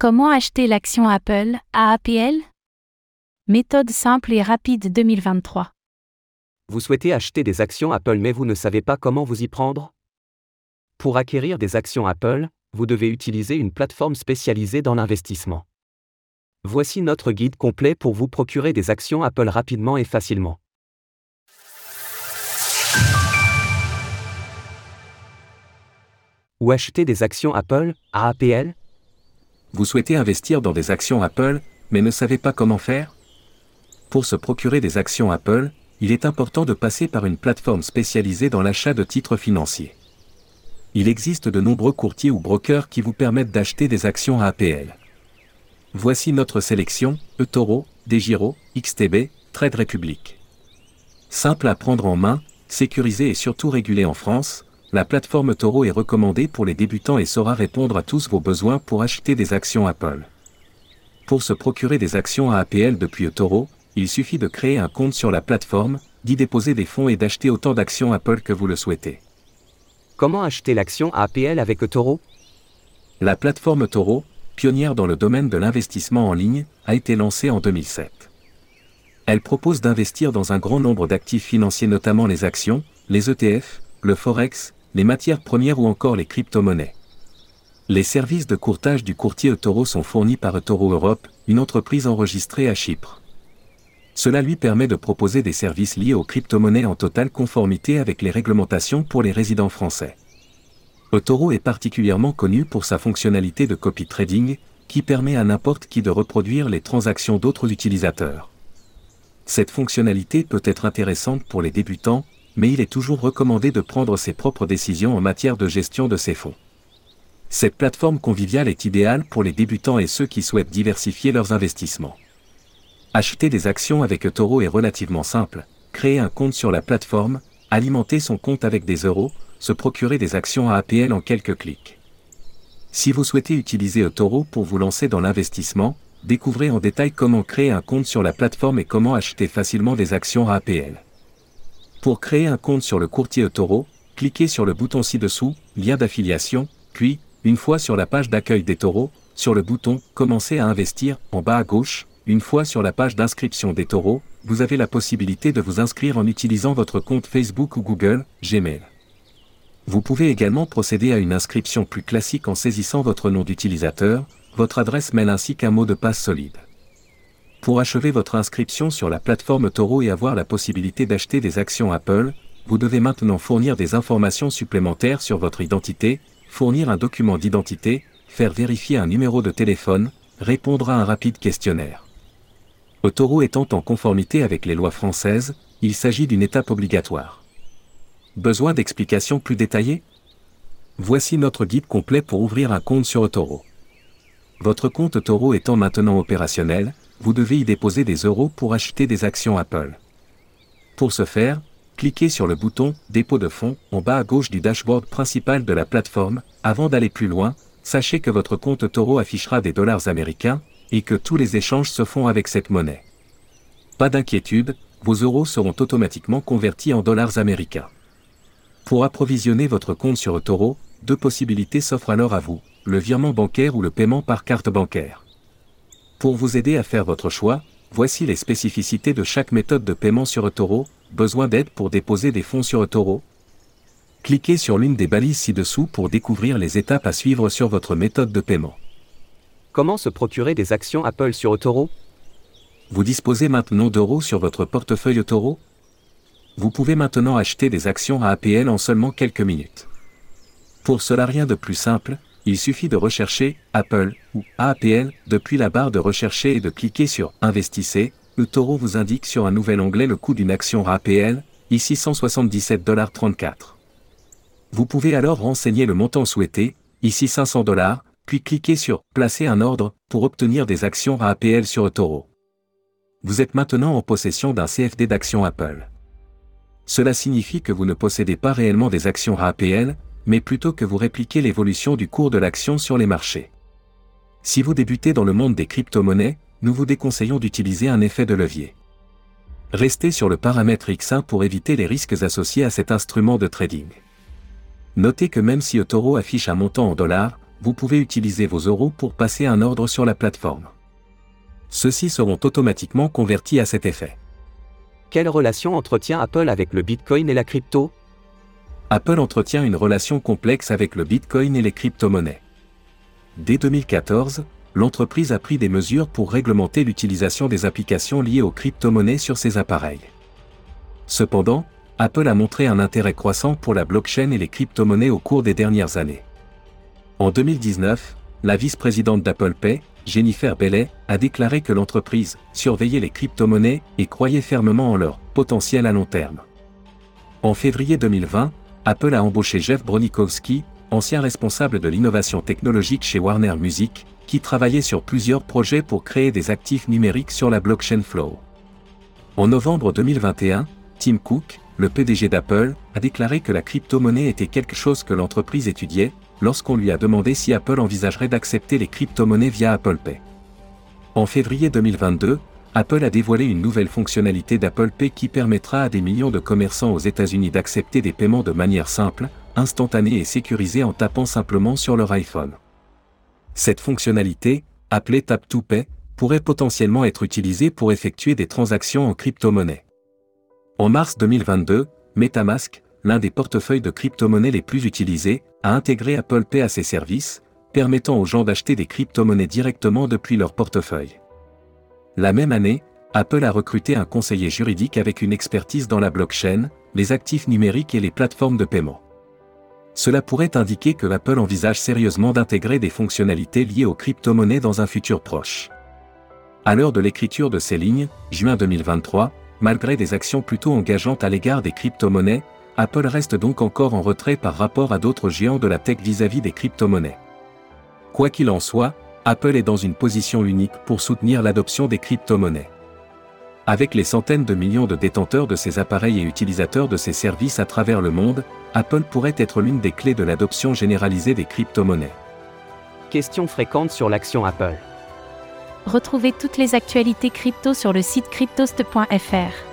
Comment acheter l'action Apple, AAPL Méthode simple et rapide 2023. Vous souhaitez acheter des actions Apple mais vous ne savez pas comment vous y prendre? Pour acquérir des actions Apple, vous devez utiliser une plateforme spécialisée dans l'investissement. Voici notre guide complet pour vous procurer des actions Apple rapidement et facilement. Ou acheter des actions Apple, AAPL Vous souhaitez investir dans des actions Apple, mais ne savez pas comment faire Pour se procurer des actions Apple, il est important de passer par une plateforme spécialisée dans l'achat de titres financiers. Il existe de nombreux courtiers ou brokers qui vous permettent d'acheter des actions AAPL. Voici notre sélection, eToro, DeGiro, XTB, Trade Republic. Simple à prendre en main, sécurisé et surtout régulé en France, la plateforme Toro est recommandée pour les débutants et saura répondre à tous vos besoins pour acheter des actions Apple. Pour se procurer des actions AAPL depuis Toro, il suffit de créer un compte sur la plateforme, d'y déposer des fonds et d'acheter autant d'actions Apple que vous le souhaitez. Comment acheter l'action AAPL avec Toro? La plateforme Toro, pionnière dans le domaine de l'investissement en ligne, a été lancée en 2007. Elle propose d'investir dans un grand nombre d'actifs financiers notamment les actions, les ETF, le forex, les matières premières ou encore les crypto-monnaies. Les services de courtage du courtier eToro sont fournis par eToro Europe, une entreprise enregistrée à Chypre. Cela lui permet de proposer des services liés aux crypto-monnaies en totale conformité avec les réglementations pour les résidents français. eToro est particulièrement connu pour sa fonctionnalité de copy trading, qui permet à n'importe qui de reproduire les transactions d'autres utilisateurs. Cette fonctionnalité peut être intéressante pour les débutants, mais il est toujours recommandé de prendre ses propres décisions en matière de gestion de ses fonds. Cette plateforme conviviale est idéale pour les débutants et ceux qui souhaitent diversifier leurs investissements. Acheter des actions avec Toro est relativement simple, créer un compte sur la plateforme, alimenter son compte avec des euros, se procurer des actions à APL en quelques clics. Si vous souhaitez utiliser Toro pour vous lancer dans l'investissement, découvrez en détail comment créer un compte sur la plateforme et comment acheter facilement des actions à APL. Pour créer un compte sur le courtier eToro, cliquez sur le bouton ci-dessous, lien d'affiliation, puis, une fois sur la page d'accueil des taureaux, sur le bouton Commencer à investir, en bas à gauche, une fois sur la page d'inscription des taureaux, vous avez la possibilité de vous inscrire en utilisant votre compte Facebook ou Google, Gmail. Vous pouvez également procéder à une inscription plus classique en saisissant votre nom d'utilisateur, votre adresse mail ainsi qu'un mot de passe solide. Pour achever votre inscription sur la plateforme Toro et avoir la possibilité d'acheter des actions Apple, vous devez maintenant fournir des informations supplémentaires sur votre identité, fournir un document d'identité, faire vérifier un numéro de téléphone, répondre à un rapide questionnaire. Toro étant en conformité avec les lois françaises, il s'agit d'une étape obligatoire. Besoin d'explications plus détaillées? Voici notre guide complet pour ouvrir un compte sur Toro. Votre compte Toro étant maintenant opérationnel, vous devez y déposer des euros pour acheter des actions Apple. Pour ce faire, cliquez sur le bouton Dépôt de fonds en bas à gauche du dashboard principal de la plateforme. Avant d'aller plus loin, sachez que votre compte Toro affichera des dollars américains et que tous les échanges se font avec cette monnaie. Pas d'inquiétude, vos euros seront automatiquement convertis en dollars américains. Pour approvisionner votre compte sur Toro, deux possibilités s'offrent alors à vous, le virement bancaire ou le paiement par carte bancaire. Pour vous aider à faire votre choix, voici les spécificités de chaque méthode de paiement sur eToro. Besoin d'aide pour déposer des fonds sur eToro? Cliquez sur l'une des balises ci-dessous pour découvrir les étapes à suivre sur votre méthode de paiement. Comment se procurer des actions Apple sur eToro? Vous disposez maintenant d'euros sur votre portefeuille eToro? Vous pouvez maintenant acheter des actions à APL en seulement quelques minutes. Pour cela rien de plus simple, il suffit de rechercher Apple ou APL depuis la barre de rechercher et de cliquer sur Investissez. Le taureau vous indique sur un nouvel onglet le coût d'une action APL, ici 177,34$. Vous pouvez alors renseigner le montant souhaité, ici 500 dollars, puis cliquer sur Placer un ordre pour obtenir des actions APL sur le. Vous êtes maintenant en possession d'un CFD d'action Apple. Cela signifie que vous ne possédez pas réellement des actions APL, mais plutôt que vous répliquez l'évolution du cours de l'action sur les marchés. Si vous débutez dans le monde des crypto-monnaies, nous vous déconseillons d'utiliser un effet de levier. Restez sur le paramètre X1 pour éviter les risques associés à cet instrument de trading. Notez que même si Otoro affiche un montant en dollars, vous pouvez utiliser vos euros pour passer un ordre sur la plateforme. Ceux-ci seront automatiquement convertis à cet effet. Quelle relation entretient Apple avec le Bitcoin et la crypto? Apple entretient une relation complexe avec le Bitcoin et les crypto-monnaies. Dès 2014, l'entreprise a pris des mesures pour réglementer l'utilisation des applications liées aux crypto-monnaies sur ses appareils. Cependant, Apple a montré un intérêt croissant pour la blockchain et les crypto-monnaies au cours des dernières années. En 2019, la vice-présidente d'Apple Pay, Jennifer Bellet, a déclaré que l'entreprise surveillait les crypto-monnaies et croyait fermement en leur potentiel à long terme. En février 2020, Apple a embauché Jeff Bronikowski, ancien responsable de l'innovation technologique chez Warner Music, qui travaillait sur plusieurs projets pour créer des actifs numériques sur la blockchain Flow. En novembre 2021, Tim Cook, le PDG d'Apple, a déclaré que la crypto-monnaie était quelque chose que l'entreprise étudiait, lorsqu'on lui a demandé si Apple envisagerait d'accepter les crypto-monnaies via Apple Pay. En février 2022, Apple a dévoilé une nouvelle fonctionnalité d'Apple Pay qui permettra à des millions de commerçants aux États-Unis d'accepter des paiements de manière simple, instantanée et sécurisée en tapant simplement sur leur iPhone. Cette fonctionnalité, appelée Tap to Pay, pourrait potentiellement être utilisée pour effectuer des transactions en crypto-monnaie. En mars 2022, MetaMask, l'un des portefeuilles de crypto-monnaies les plus utilisés, a intégré Apple Pay à ses services, permettant aux gens d'acheter des crypto-monnaies directement depuis leur portefeuille. La même année, Apple a recruté un conseiller juridique avec une expertise dans la blockchain, les actifs numériques et les plateformes de paiement. Cela pourrait indiquer que Apple envisage sérieusement d'intégrer des fonctionnalités liées aux crypto-monnaies dans un futur proche. À l'heure de l'écriture de ces lignes, juin 2023, malgré des actions plutôt engageantes à l'égard des crypto-monnaies, Apple reste donc encore en retrait par rapport à d'autres géants de la tech vis-à-vis des crypto-monnaies. Quoi qu'il en soit, Apple est dans une position unique pour soutenir l'adoption des crypto-monnaies. Avec les centaines de millions de détenteurs de ces appareils et utilisateurs de ces services à travers le monde, Apple pourrait être l'une des clés de l'adoption généralisée des crypto-monnaies. Questions fréquentes sur l'action Apple. Retrouvez toutes les actualités crypto sur le site cryptost.fr.